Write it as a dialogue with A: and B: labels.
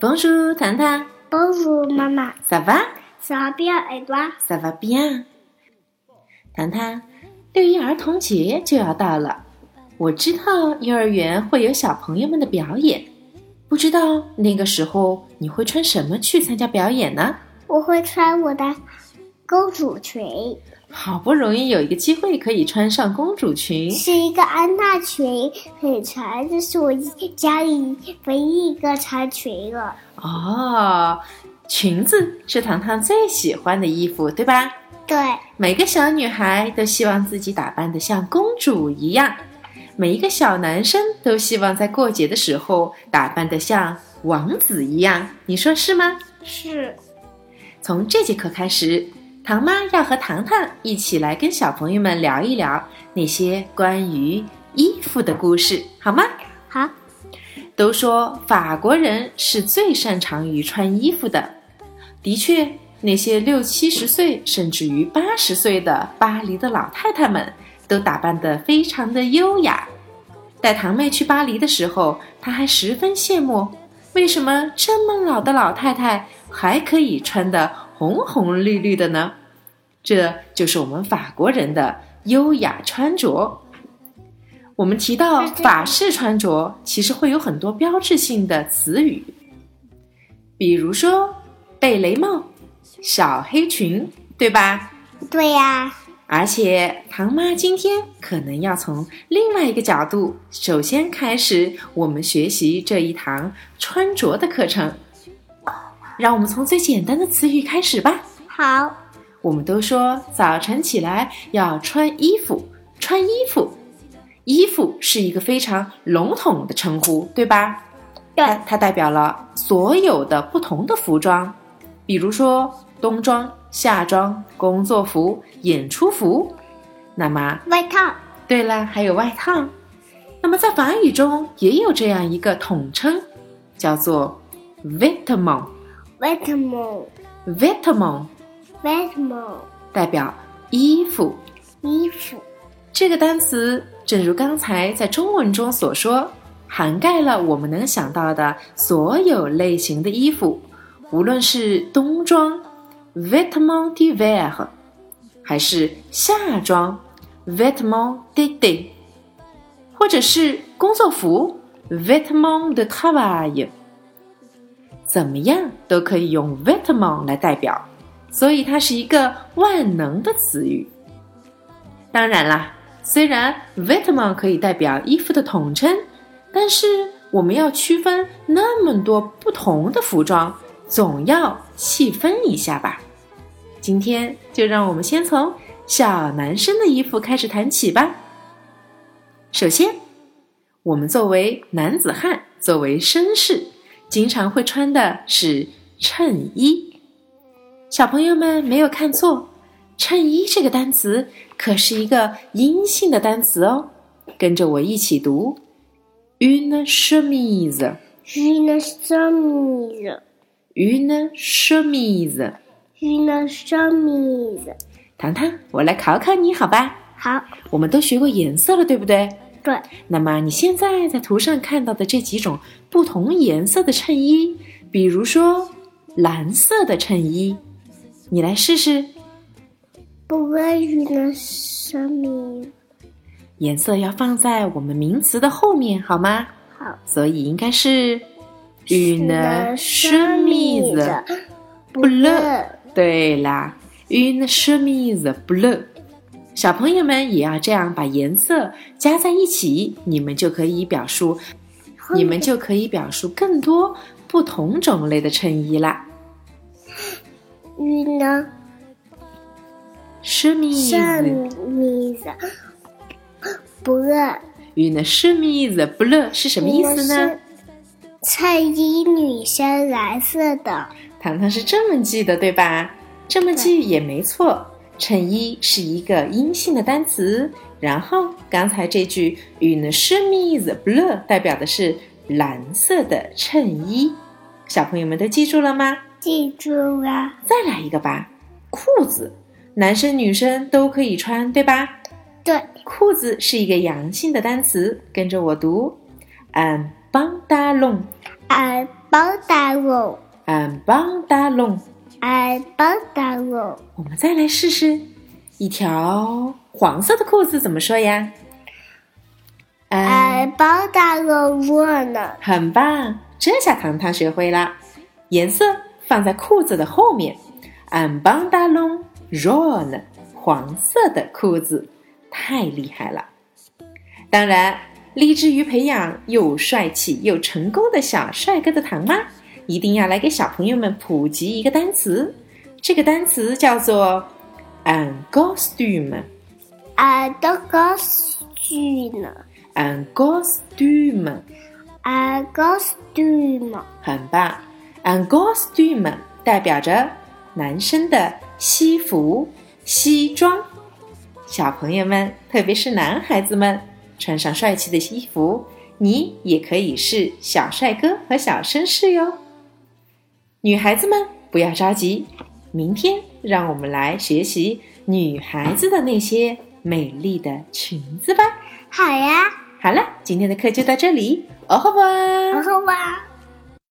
A: Bonjour, 糖糖。
B: Bonjour, maman.
A: Ça va?
B: Ça va bien et toi?
A: Ça va bien. 糖糖，六一儿童节就要到了，我知道幼儿园会有小朋友们的表演，不知道那个时候你会穿什么去参加表演呢？
B: 我会穿我的公主裙，
A: 好不容易有一个机会可以穿上公主裙，
B: 是一个安娜裙，很长，这是我家里唯一一个长裙了。
A: 哦，裙子是糖糖最喜欢的衣服，对吧？
B: 对，
A: 每个小女孩都希望自己打扮的像公主一样，每一个小男生都希望在过节的时候打扮得像王子一样。你说是吗？
B: 是
A: 从这节课开始，糖妈要和糖糖一起来跟小朋友们聊一聊那些关于衣服的故事，好吗？
B: 好。
A: 都说法国人是最擅长于穿衣服的，的确，那些六七十岁甚至于八十岁的巴黎的老太太们，都打扮得非常的优雅。带堂妹去巴黎的时候，她还十分羡慕，为什么这么老的老太太还可以穿得红红绿绿的呢？这就是我们法国人的优雅穿着。我们提到法式穿着，其实会有很多标志性的词语，比如说贝雷帽、小黑裙，对吧？
B: 对呀。
A: 而且唐妈今天可能要从另外一个角度，首先开始我们学习这一堂穿着的课程。让我们从最简单的词语开始吧。
B: 好，
A: 我们都说早晨起来要穿衣服，穿衣服。衣服是一个非常笼统的称呼，对吧？
B: 对，
A: 它代表了所有的不同的服装，比如说冬装、夏装、工作服、演出服。那么
B: 外套。
A: 对了，还有外套。那么在法语中也有这样一个统称，叫做 vêtement。
B: vêtement。
A: vêtement。
B: vêtement。
A: 代表衣服。
B: 衣服。
A: 这个单词。正如刚才在中文中所说，涵盖了我们能想到的所有类型的衣服，无论是冬装 （vêtement d'hiver） 还是夏装 （vêtement d'été），或者是工作服 （vêtement de travail），怎么样都可以用 vêtement 来代表，所以它是一个万能的词语。当然啦。虽然 vêtement 可以代表衣服的统称，但是我们要区分那么多不同的服装，总要细分一下吧。今天就让我们先从小男生的衣服开始谈起吧。首先，我们作为男子汉，作为绅士，经常会穿的是衬衣。小朋友们没有看错。衬衣这个单词可是一个阴性的单词哦，跟着我一起读：une chemise。
B: une chemise。
A: une chemise。
B: une chemise。
A: 糖糖，我来考考你好吧？
B: 好。
A: 我们都学过颜色了，对不对？
B: 对。
A: 那么你现在在图上看到的这几种不同颜色的衬衣，比如说蓝色的衬衣，你来试试。
B: bleu une chemise。
A: 颜色要放在我们名词的后面，好吗？
B: 好。
A: 所以应该是 une chemise bleu。对啦，une chemise bleu。小朋友们也要这样把颜色加在一起，你们就可以表述，你们就可以表述更多不同种类的衬衣啦。
B: une
A: chemise
B: chemise bleu。
A: une chemise bleu 是什么意思呢？
B: 衬衣女生蓝色的。
A: 糖糖是这么记的，对吧？这么记也没错。衬衣是一个阴性的单词，然后刚才这句 une chemise bleu 代表的是蓝色的衬衣。小朋友们都记住了吗？
B: 记住了。
A: 再来一个吧，裤子，男生女生都可以穿，对吧？
B: 对，
A: 裤子是一个阳性的单词，跟着我读，un 邦达龙，
B: 安邦达龙，
A: 安邦达龙。
B: 安邦达龙。
A: 我们再来试试，一条黄色的裤子怎么说呀？
B: 安邦达龙我呢？
A: 很棒，这下糖糖学会了。颜色放在裤子的后面。安邦达龙 ron，黄色的裤子，太厉害了。当然，立志于培养又帅气又成功的小帅哥的糖妈，一定要来给小朋友们普及一个单词。这个单词叫做 angostume
B: angostume
A: angostume
B: angostume。
A: 很棒，angostume 代表着男生的西服、西装。小朋友们，特别是男孩子们。穿上帅气的西服，你也可以是小帅哥和小绅士哟。女孩子们不要着急，明天让我们来学习女孩子的那些美丽的裙子吧。
B: 好呀，
A: 好了，今天的课就到这里，哦吼吧，
B: 哦吼吧。